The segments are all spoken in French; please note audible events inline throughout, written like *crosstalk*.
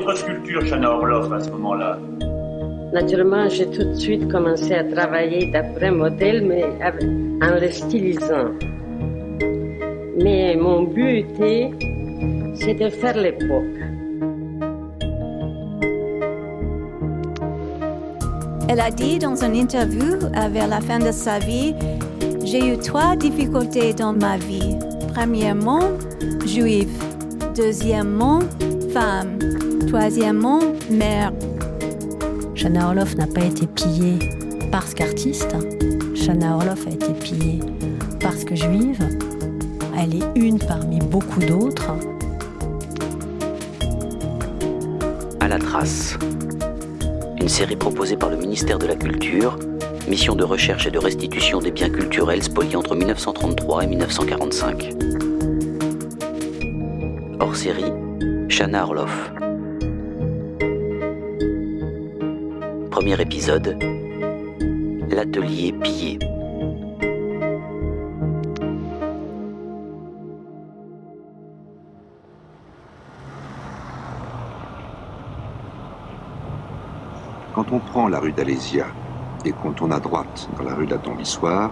votre sculpture, Chana Orloff, à ce moment-là? Naturellement, j'ai tout de suite commencé à travailler d'après modèle, mais en le stylisant. Mais mon but était, c'est de faire l'époque. Elle a dit dans une interview vers la fin de sa vie, j'ai eu trois difficultés dans ma vie. Premièrement, juive. Deuxièmement, femme. Troisièmement, mère. Shana Orloff n'a pas été pillée parce qu'artiste. Shana Orloff a été pillée parce que juive. Elle est une parmi beaucoup d'autres. À la trace. Une série proposée par le ministère de la Culture, mission de recherche et de restitution des biens culturels spoliés entre 1933 et 1945. Hors série, Shana Orloff. Premier épisode, l'atelier pillé. Quand on prend la rue d'Alésia et qu'on tourne à droite dans la rue de la Tombissoire,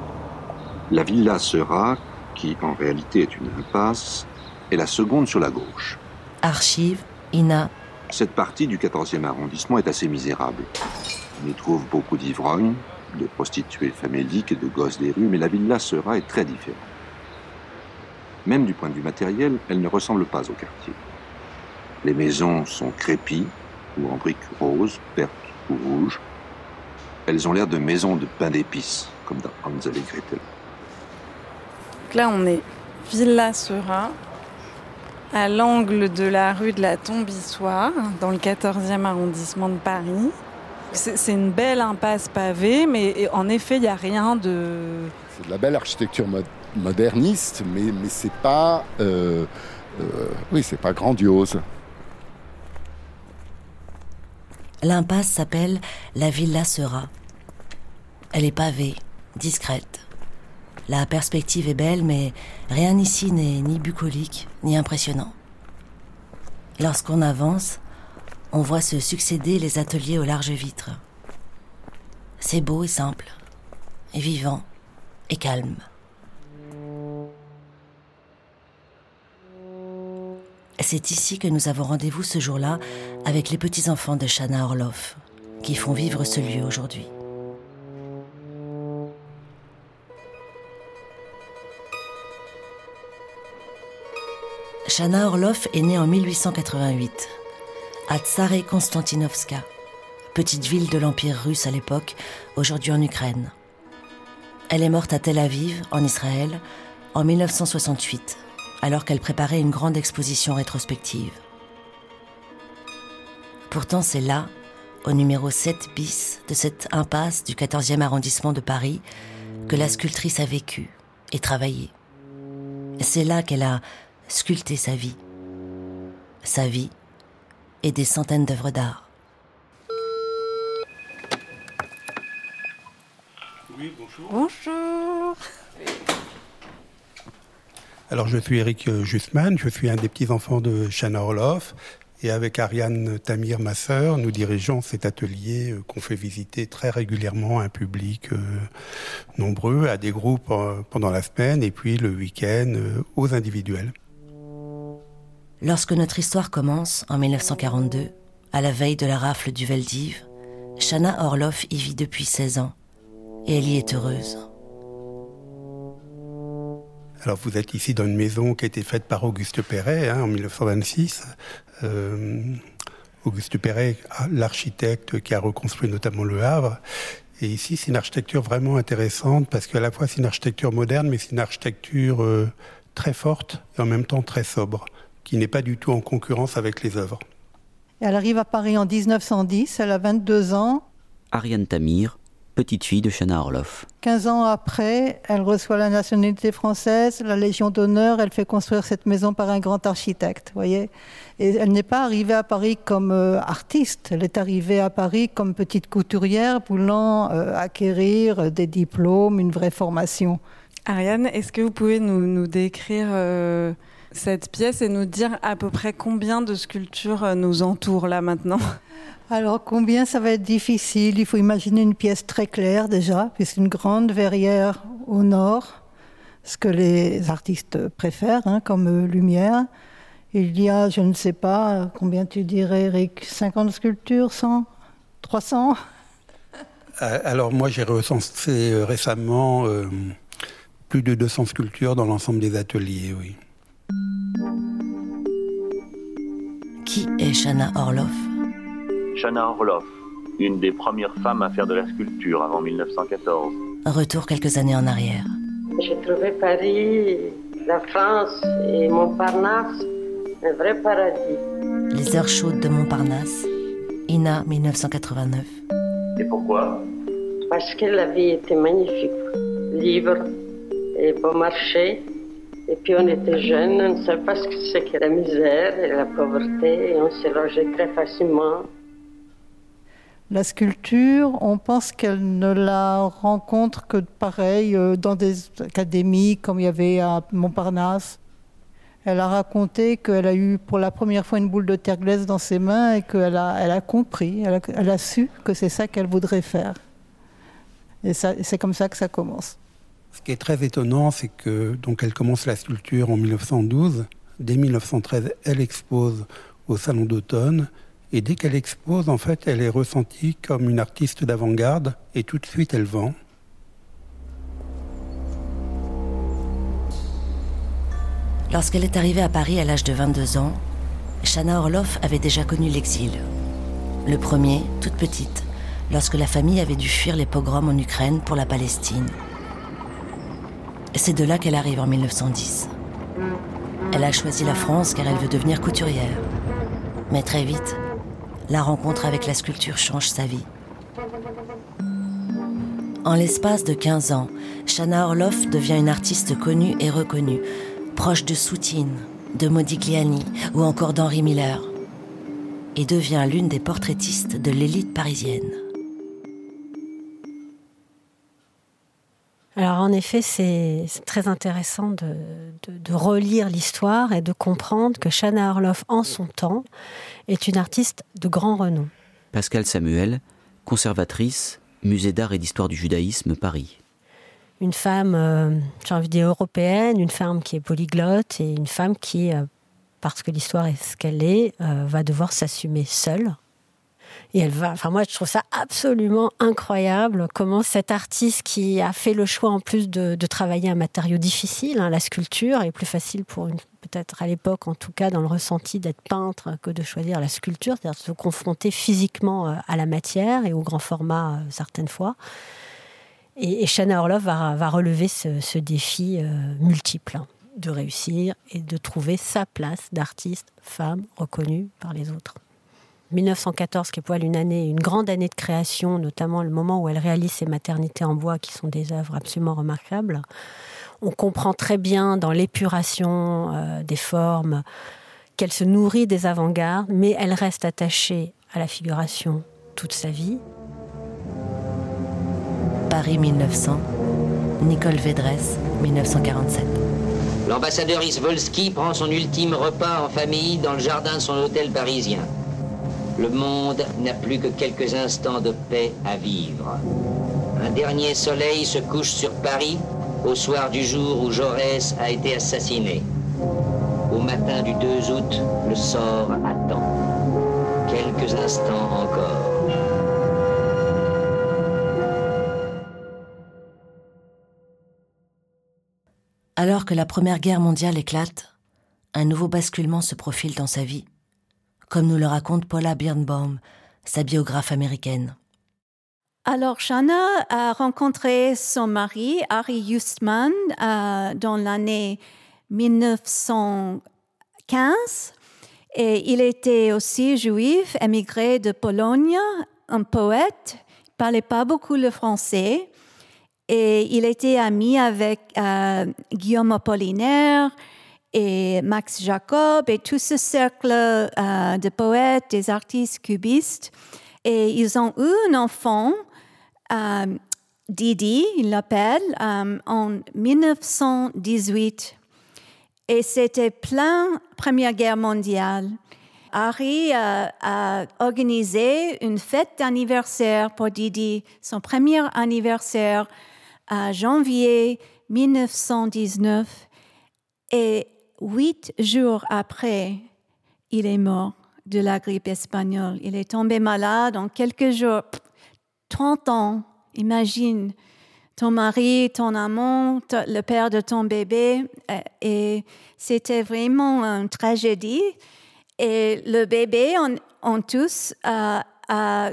la villa Sera, qui en réalité est une impasse, est la seconde sur la gauche. Archive, INA. Cette partie du 14e arrondissement est assez misérable. On y trouve beaucoup d'ivrognes, de prostituées faméliques et de gosses des rues, mais la villa Sera est très différente. Même du point de vue matériel, elle ne ressemble pas au quartier. Les maisons sont crépies ou en briques roses, vertes ou rouges. Elles ont l'air de maisons de pain d'épices, comme dans Hansel et Gretel. Donc là, on est Villa Sera, à l'angle de la rue de la Tombissoire, dans le 14e arrondissement de Paris. C'est une belle impasse pavée, mais en effet, il n'y a rien de... C'est de la belle architecture moderniste, mais, mais c'est pas... Euh, euh, oui, c'est pas grandiose. L'impasse s'appelle la Villa Sera. Elle est pavée, discrète. La perspective est belle, mais rien ici n'est ni bucolique, ni impressionnant. Lorsqu'on avance, on voit se succéder les ateliers aux larges vitres. C'est beau et simple, et vivant, et calme. C'est ici que nous avons rendez-vous ce jour-là avec les petits-enfants de Shana Orloff, qui font vivre ce lieu aujourd'hui. Shana Orloff est née en 1888 à Tsare Konstantinovska, petite ville de l'Empire russe à l'époque, aujourd'hui en Ukraine. Elle est morte à Tel Aviv, en Israël, en 1968, alors qu'elle préparait une grande exposition rétrospective. Pourtant, c'est là, au numéro 7 bis de cette impasse du 14e arrondissement de Paris, que la sculptrice a vécu et travaillé. C'est là qu'elle a sculpté sa vie. Sa vie et des centaines d'œuvres d'art. Oui, bonjour. Bonjour. Alors, je suis Eric Justman, je suis un des petits-enfants de Shana Orloff. Et avec Ariane Tamir, ma sœur, nous dirigeons cet atelier euh, qu'on fait visiter très régulièrement à un public euh, nombreux, à des groupes euh, pendant la semaine et puis le week-end aux individuels. Lorsque notre histoire commence, en 1942, à la veille de la rafle du Veldiv, Shana Orloff y vit depuis 16 ans et elle y est heureuse. Alors vous êtes ici dans une maison qui a été faite par Auguste Perret hein, en 1926. Euh, Auguste Perret, l'architecte qui a reconstruit notamment le Havre. Et ici, c'est une architecture vraiment intéressante parce qu'à la fois c'est une architecture moderne, mais c'est une architecture euh, très forte et en même temps très sobre, qui n'est pas du tout en concurrence avec les œuvres. Elle arrive à Paris en 1910, elle a 22 ans. Ariane Tamir, petite fille de Shana Orloff. 15 ans après, elle reçoit la nationalité française, la Légion d'honneur, elle fait construire cette maison par un grand architecte, voyez. Et elle n'est pas arrivée à Paris comme euh, artiste, elle est arrivée à Paris comme petite couturière, voulant euh, acquérir des diplômes, une vraie formation. Ariane, est-ce que vous pouvez nous, décrire euh, cette pièce et nous dire à peu près combien de sculptures nous entourent là maintenant? Alors combien ça va être difficile Il faut imaginer une pièce très claire déjà, c'est une grande verrière au nord, ce que les artistes préfèrent hein, comme euh, lumière. Il y a, je ne sais pas, combien tu dirais Eric 50 sculptures 100 300 euh, Alors moi j'ai recensé euh, récemment plus de 200 sculptures dans l'ensemble des ateliers, oui. Qui est Shana Orloff? Shana Orloff, une des premières femmes à faire de la sculpture avant 1914. Retour quelques années en arrière. J'ai trouvé Paris, la France et Montparnasse un vrai paradis. Les heures chaudes de Montparnasse, Ina 1989. Et pourquoi? Parce que la vie était magnifique, libre et bon marché. Et puis on était jeunes, on ne savait pas ce que c'est la misère et la pauvreté, et on s'est logé très facilement. La sculpture, on pense qu'elle ne la rencontre que pareil euh, dans des académies comme il y avait à Montparnasse. Elle a raconté qu'elle a eu pour la première fois une boule de terre glaise dans ses mains et qu'elle a, elle a compris, elle a, su que c'est ça qu'elle voudrait faire. Et c'est comme ça que ça commence. Ce qui est très étonnant, c'est que donc elle commence la sculpture en 1912. Dès 1913, elle expose au Salon d'automne et dès qu'elle expose, en fait, elle est ressentie comme une artiste d'avant-garde et tout de suite elle vend. Lorsqu'elle est arrivée à Paris à l'âge de 22 ans, Shana Orloff avait déjà connu l'exil. Le premier, toute petite, lorsque la famille avait dû fuir les pogroms en Ukraine pour la Palestine. C'est de là qu'elle arrive en 1910. Elle a choisi la France car elle veut devenir couturière. Mais très vite, la rencontre avec la sculpture change sa vie. En l'espace de 15 ans, Shana Orloff devient une artiste connue et reconnue, proche de Soutine, de Modigliani ou encore d'Henri Miller, et devient l'une des portraitistes de l'élite parisienne. Alors en effet, c'est très intéressant de, de relire l'histoire et de comprendre que Shana Orloff, en son temps, est une artiste de grand renom. Pascal Samuel, conservatrice, musée d'art et d'histoire du judaïsme, Paris. Une femme, euh, j'ai envie de dire européenne, une femme qui est polyglotte et une femme qui, euh, parce que l'histoire est ce qu'elle est, euh, va devoir s'assumer seule et elle va, enfin moi je trouve ça absolument incroyable comment cet artiste qui a fait le choix en plus de, travailler un matériau difficile, hein, la sculpture, est plus facile pour une peut-être à l'époque en tout cas dans le ressenti d'être peintre que de choisir la sculpture, c'est-à-dire de se confronter physiquement euh, à la matière et au grand format euh, certaines fois. Et, et Shana Orlov va, relever ce, défi euh, multiple hein, de réussir et de trouver sa place d'artiste femme reconnue par les autres. 1914, qui est pour elle une année, une grande année de création, notamment le moment où elle réalise ses maternités en bois, qui sont des œuvres absolument remarquables. On comprend très bien dans l'épuration euh, des formes qu'elle se nourrit des avant-gardes, mais elle reste attachée à la figuration toute sa vie. Paris 1900, Nicole Védresse, 1947. L'ambassadeur Isvolski prend son ultime repas en famille dans le jardin de son hôtel parisien. Le monde n'a plus que quelques instants de paix à vivre. Un dernier soleil se couche sur Paris au soir du jour où Jaurès a été assassiné. Au matin du 2 août, le sort attend. Quelques instants encore. Alors que la Première Guerre mondiale éclate, un nouveau basculement se profile dans sa vie comme nous le raconte Paula Birnbaum, sa biographe américaine. Alors, Shana a rencontré son mari, Harry Justman, euh, dans l'année 1915. Et il était aussi juif, émigré de Pologne, un poète, il parlait pas beaucoup le français. Et il était ami avec euh, Guillaume Apollinaire, et Max Jacob et tout ce cercle euh, de poètes, des artistes cubistes. Et ils ont eu un enfant, euh, Didi, il l'appelle, euh, en 1918. Et c'était plein Première Guerre mondiale. Harry a, organisé une fête d'anniversaire pour Didi, son premier anniversaire en janvier 1919. Et huit jours après, il est mort de la grippe espagnole. Il est tombé malade en quelques jours. 30 ans, imagine ton mari, ton amant, le père de ton bébé. Euh, et c'était vraiment une tragédie. Et le bébé, en, tous, a,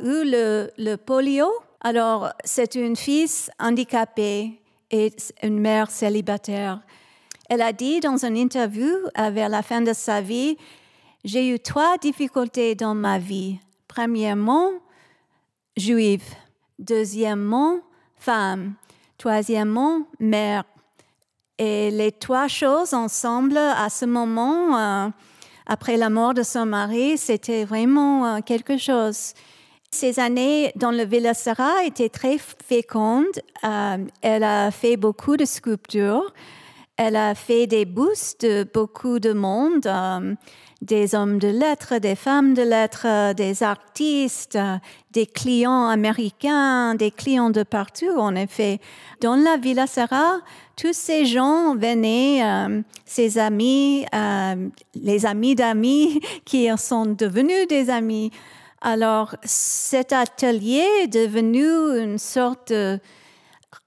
eu le, polio. Alors, c'est une fille handicapée et une mère célibataire. Elle a dit dans une interview vers la fin de sa vie, j'ai eu trois difficultés dans ma vie. Premièrement, juive. Deuxièmement, femme. Troisièmement, mère. Et les trois choses ensemble, à ce moment, euh, après la mort de son mari, c'était vraiment euh, quelque chose. Ces années dans le Villa Serra étaient très fécondes. Euh, elle a fait beaucoup de sculptures. Elle a fait des bustes de beaucoup de monde des hommes de lettres, des femmes de lettres, des artistes, des clients américains, des clients de partout, en effet. Dans la Villa Serra, tous ces gens venaient, euh, ses amis, euh, les amis d'amis *laughs* qui sont devenus des amis. Alors, cet atelier est devenu une sorte de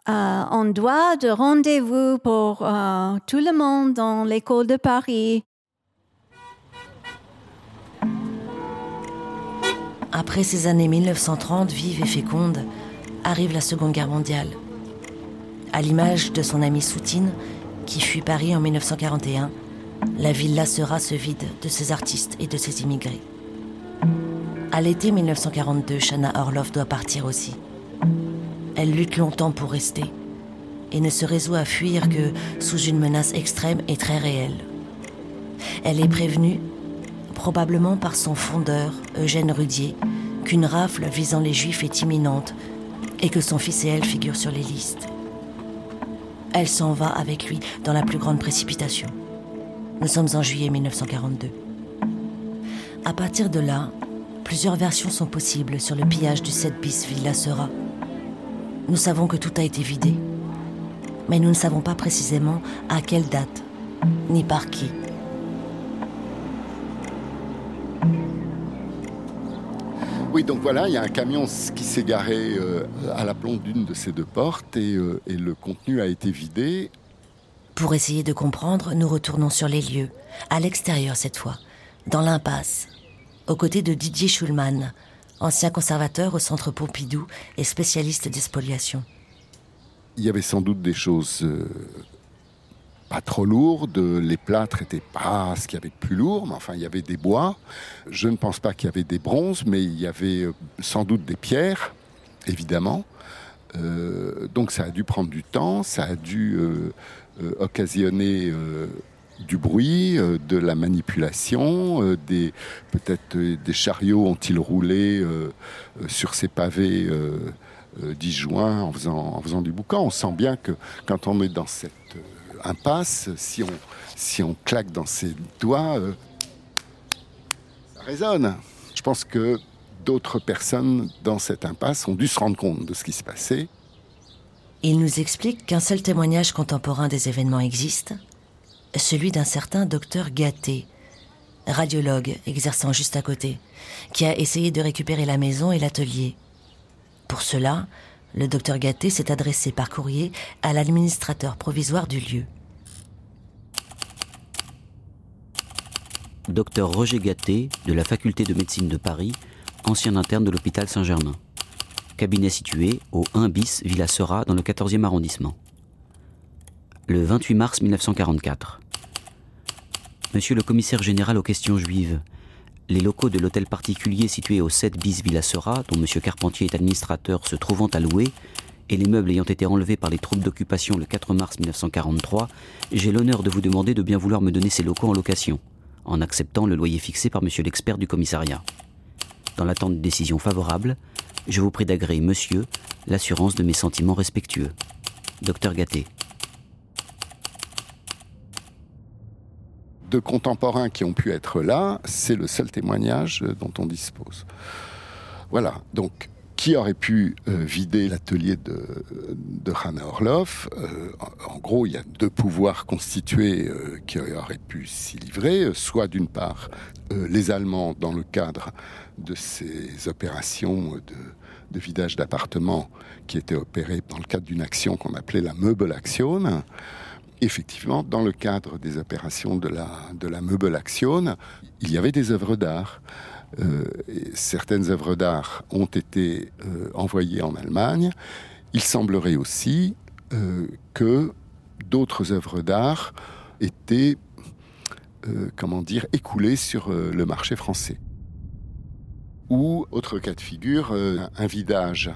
euh, de rendez-vous pour tout le monde dans l'école de Paris. Après ces années 1930 vives et fécondes, arrive la Seconde Guerre mondiale. À l'image de son ami Soutine, qui fuit Paris en 1941, la ville Lassera se vide de ses artistes et de ses immigrés. À l'été 1942, Shana Orlov doit partir aussi. Elle lutte longtemps pour rester et ne se résout à fuir que sous une menace extrême et très réelle. Elle est prévenue probablement par son fondeur, Eugène Rudier, qu'une rafle visant les Juifs est imminente et que son fils et elle figurent sur les listes. Elle s'en va avec lui dans la plus grande précipitation. Nous sommes en juillet 1942. À partir de là, plusieurs versions sont possibles sur le pillage du 7 bis Villa Sera. Nous savons que tout a été vidé, mais nous ne savons pas précisément à quelle date, ni par qui. Oui, donc voilà, il y a un camion qui s'est garé euh, à la plombe d'une de ces deux portes euh, et, le contenu a été vidé. Pour essayer de comprendre, nous retournons sur les lieux, à l'extérieur cette fois, dans l'impasse, aux côtés de Didier Schulman, ancien conservateur au centre Pompidou et spécialiste d'expoliation. Il y avait sans doute des choses euh, pas trop lourde, les plâtres n'étaient pas ce qu'il y avait de plus lourd, mais enfin il y avait des bois. Je ne pense pas qu'il y avait des bronzes, mais il y avait euh, sans doute des pierres, évidemment. Euh, donc ça a dû prendre du temps, ça a dû occasionner du bruit, de la manipulation, des peut-être des chariots ont-ils roulé sur ces pavés disjoints en faisant, faisant du boucan. On sent bien que quand on est dans cette impasse, si on, claque dans ses doigts, euh, ça résonne. Je pense que d'autres personnes dans cette impasse ont dû se rendre compte de ce qui se passait. Il nous explique qu'un seul témoignage contemporain des événements existe, celui d'un certain docteur Gâté, radiologue exerçant juste à côté, qui a essayé de récupérer la maison et l'atelier. Pour cela, le docteur Gâté s'est adressé par courrier à l'administrateur provisoire du lieu. Docteur Roger Gâté, de la faculté de médecine de Paris, ancien interne de l'hôpital Saint-Germain. Cabinet situé au 1 bis Villa Sera dans le 14e arrondissement. Le 28 mars 1944. Monsieur le commissaire général aux questions juives, les locaux de l'hôtel particulier situé au 7 bis Villa Sera, dont M. Carpentier est administrateur, se trouvant à louer, et les meubles ayant été enlevés par les troupes d'occupation le 4 mars 1943, j'ai l'honneur de vous demander de bien vouloir me donner ces locaux en location, en acceptant le loyer fixé par M. l'expert du commissariat. Dans l'attente de décision favorable, je vous prie d'agréer, monsieur, l'assurance de mes sentiments respectueux. Docteur Gâté. De contemporains qui ont pu être là, c'est le seul témoignage dont on dispose. Voilà, donc qui aurait pu euh, vider l'atelier de, de Hanna Orloff? Euh, en, gros, il y a deux pouvoirs constitués euh, qui auraient pu s'y livrer. Soit d'une part, les Allemands, dans le cadre de ces opérations de, vidage d'appartements qui étaient opérées dans le cadre d'une action qu'on appelait la Möbel Action. Effectivement, dans le cadre des opérations de la, de la Möbel Action, il y avait des œuvres d'art. Euh, certaines œuvres d'art ont été euh, envoyées en Allemagne. Il semblerait aussi euh, que d'autres œuvres d'art étaient, comment dire, écoulées sur le marché français. Ou, autre cas de figure, un vidage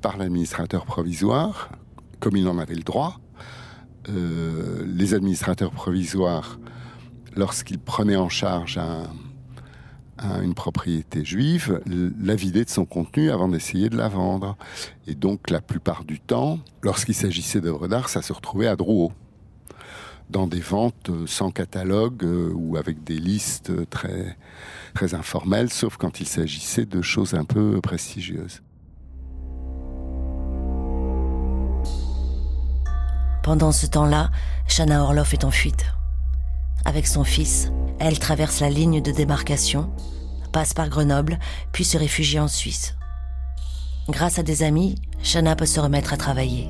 par l'administrateur provisoire, comme il en avait le droit. Les administrateurs provisoires, lorsqu'ils prenaient en charge une propriété juive, la vider de son contenu avant d'essayer de la vendre. Et donc, la plupart du temps, lorsqu'il s'agissait d'œuvres d'art, ça se retrouvait à Drouot, dans des ventes sans catalogue euh, ou avec des listes très, très informelles, sauf quand il s'agissait de choses un peu prestigieuses. Pendant ce temps-là, Shana Orloff est en fuite. Avec son fils, elle traverse la ligne de démarcation, passe par Grenoble, puis se réfugie en Suisse. Grâce à des amis, Shana peut se remettre à travailler.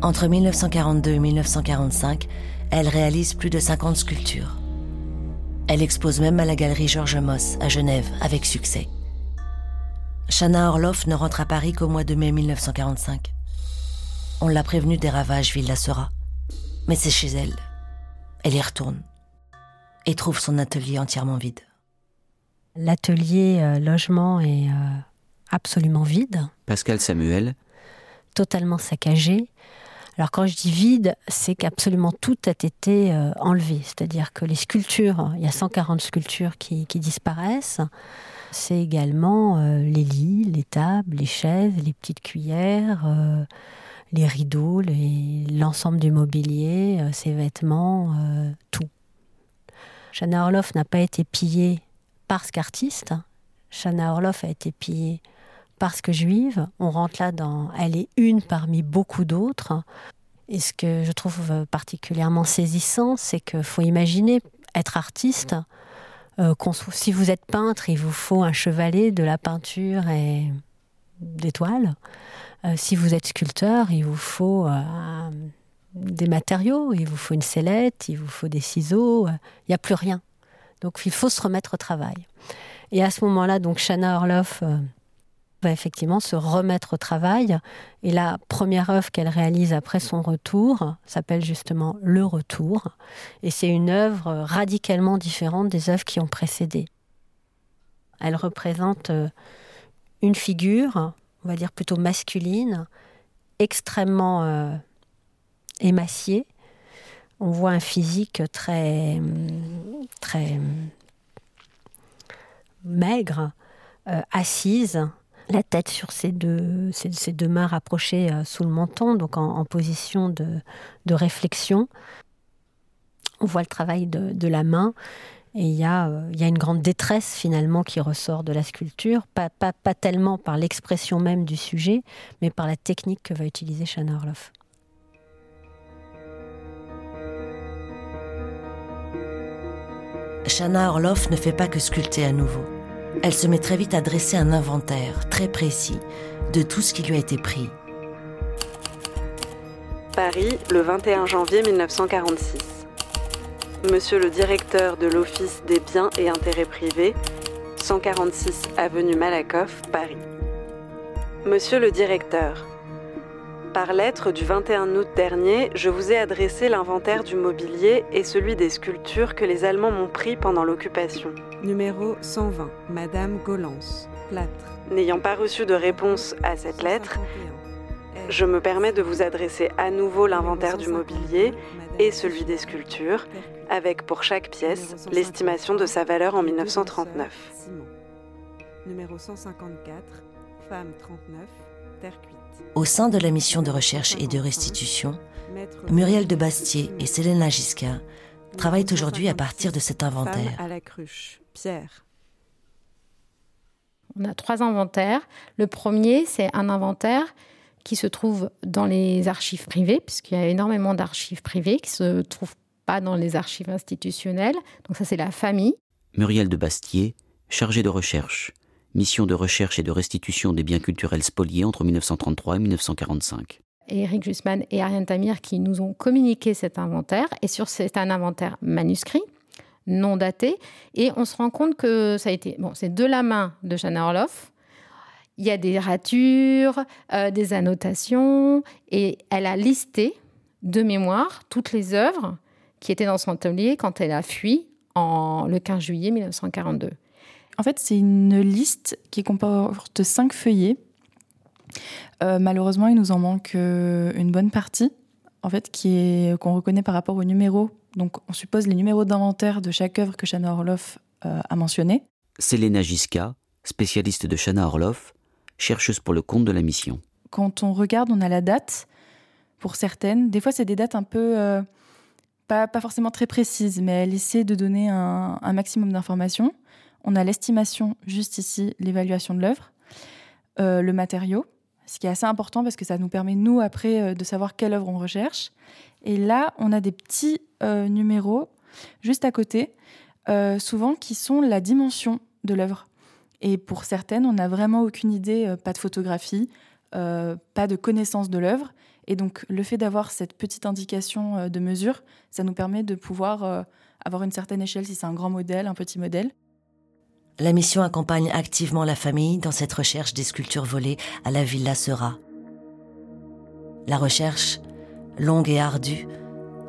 Entre 1942 et 1945, elle réalise plus de 50 sculptures. Elle expose même à la galerie Georges Moss à Genève avec succès. Shana Orloff ne rentre à Paris qu'au mois de mai 1945. On l'a prévenue des ravages Villa Sera. Mais c'est chez elle. Elle y retourne et trouve son atelier entièrement vide. L'atelier euh, logement est euh, absolument vide. Pascal Samuel. Totalement saccagé. Alors quand je dis vide, c'est qu'absolument tout a été euh, enlevé. C'est-à-dire que les sculptures, il y a 140 sculptures qui, qui disparaissent. C'est également les lits, les tables, les chaises, les petites cuillères, les rideaux, l'ensemble du mobilier, ses vêtements, tout. Shana Orloff n'a pas été pillée parce qu'artiste. Shana Orloff a été pillée parce que juive. On rentre là dans. Elle est une parmi beaucoup d'autres. Et ce que je trouve particulièrement saisissant, c'est qu'il faut imaginer être artiste. Euh, si vous êtes peintre, il vous faut un chevalet, de la peinture et des toiles. Euh, si vous êtes sculpteur, il vous faut euh, des matériaux, il vous faut une sellette, il vous faut des ciseaux, il n'y a plus rien. Donc il faut se remettre au travail. Et à ce moment-là, donc Shana Orloff euh, va effectivement se remettre au travail. Et la première œuvre qu'elle réalise après son retour s'appelle justement Le Retour. Et c'est une œuvre radicalement différente des œuvres qui ont précédé. Elle représente euh, une figure, on va dire plutôt masculine, extrêmement euh, émacié. On voit un physique très, très maigre, euh, assise, la tête sur ses deux, ses, deux mains rapprochées euh, sous le menton, donc en, position de, réflexion. On voit le travail de, la main. Et il y, a, euh, il y, a, une grande détresse finalement qui ressort de la sculpture, pas, pas, pas tellement par l'expression même du sujet, mais par la technique que va utiliser Shana Orloff. Shana Orloff ne fait pas que sculpter à nouveau. Elle se met très vite à dresser un inventaire très précis de tout ce qui lui a été pris. Paris, le 21 janvier 1946. Monsieur le directeur de l'Office des biens et intérêts privés, 146 avenue Malakoff, Paris. Monsieur le directeur, par lettre du 21 août dernier, je vous ai adressé l'inventaire du mobilier et celui des sculptures que les Allemands m'ont pris pendant l'occupation. Numéro 120, Madame Golance, plâtre. N'ayant pas reçu de réponse à cette lettre, je me permets de vous adresser à nouveau l'inventaire du mobilier et celui des sculptures, avec pour chaque pièce l'estimation de sa valeur en 1939. Numéro 154, femme 39, terre cuite. Au sein de la mission de recherche et de restitution, Muriel de Bastier et Selena Giscard travaillent aujourd'hui à partir de cet inventaire. à la cruche, Pierre. On a trois inventaires. Le premier, c'est un inventaire qui se trouve dans les archives privées, puisqu'il y a énormément d'archives privées qui ne se trouvent pas dans les archives institutionnelles. Donc ça, c'est la famille. Muriel de Bastier, chargée de recherche, mission de recherche et de restitution des biens culturels spoliés entre 1933 et 1945. Et Eric Jusman et Ariane Tamir qui nous ont communiqué cet inventaire. Et sur c'est un inventaire manuscrit, non daté. Et on se rend compte que ça a été. Bon, c'est de la main de Jana Orloff. Il y a des ratures, euh, des annotations. Et elle a listé de mémoire toutes les œuvres qui étaient dans son atelier quand elle a fui en, le 15 juillet 1942. En fait, c'est une liste qui comporte cinq feuillets. Euh, malheureusement, il nous en manque euh, une bonne partie, en fait, qui est qu'on reconnaît par rapport aux numéros. Donc, on suppose les numéros d'inventaire de chaque œuvre que Shana Orloff euh, a mentionné. Selena Giska, spécialiste de Shana Orloff, chercheuse pour le compte de la mission. Quand on regarde, on a la date pour certaines. Des fois, c'est des dates un peu pas, pas, forcément très précises, mais elle essaie de donner un, maximum d'informations. On a l'estimation, juste ici, l'évaluation de l'œuvre, euh, le matériau, ce qui est assez important parce que ça nous permet, nous, après, euh, de savoir quelle œuvre on recherche. Et là, on a des petits euh, numéros juste à côté, euh, souvent qui sont la dimension de l'œuvre. Et pour certaines, on n'a vraiment aucune idée, euh, pas de photographie, euh, pas de connaissance de l'œuvre. Et donc, le fait d'avoir cette petite indication euh, de mesure, ça nous permet de pouvoir avoir une certaine échelle si c'est un grand modèle, un petit modèle. La mission accompagne activement la famille dans cette recherche des sculptures volées à la Villa Sera. La recherche, longue et ardue,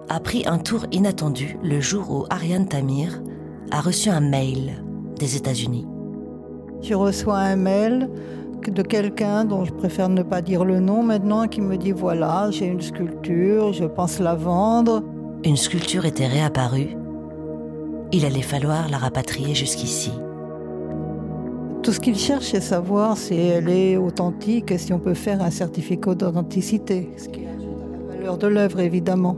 a pris un tour inattendu le jour où Ariane Tamir a reçu un mail des États-Unis. Je reçois un mail de quelqu'un dont je préfère ne pas dire le nom maintenant qui me dit voilà, j'ai une sculpture, je pense la vendre. Une sculpture était réapparue. Il allait falloir la rapatrier jusqu'ici. Tout ce qu'il cherche, c'est savoir si elle est authentique et si on peut faire un certificat d'authenticité, ce qui ajoute à la valeur de l'œuvre, évidemment.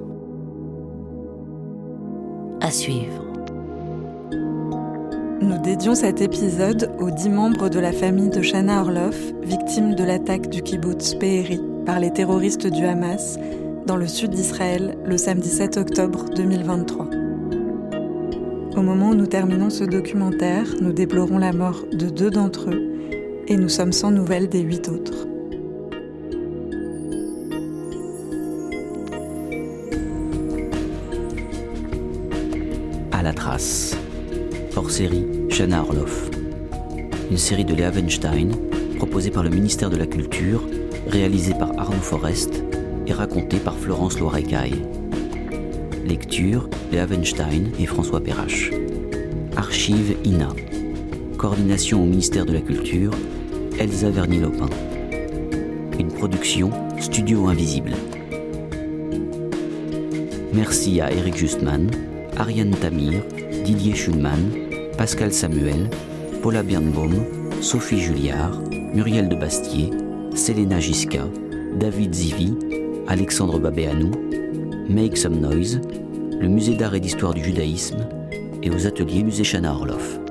À suivre. Nous dédions cet épisode aux dix membres de la famille de Shana Orloff, victimes de l'attaque du kibbutz Be'eri par les terroristes du Hamas dans le sud d'Israël le samedi 7 octobre 2023. Au moment où nous terminons ce documentaire, nous déplorons la mort de deux d'entre eux et nous sommes sans nouvelles des huit autres. À la trace. Hors Shana Orloff. Une série de Léa proposée par le ministère de la Culture, réalisée par Arnaud Forest et racontée par Florence Loirecaille. Lecture, Léa Weinstein et François Perrache. Archive INA. Coordination au ministère de la Culture, Elsa Vernier-Lopin. Une production Studio Invisible. Merci à Eric Justman, Ariane Tamir, Didier Schulman, Pascal Samuel, Paula Birnbaum, Sophie Julliard, Muriel de Bastier, Selena Giska, David Zivi, Alexandre Babéanou, Make Some Noise, le musée d'art et d'histoire du judaïsme et aux ateliers Musée Chana Orloff.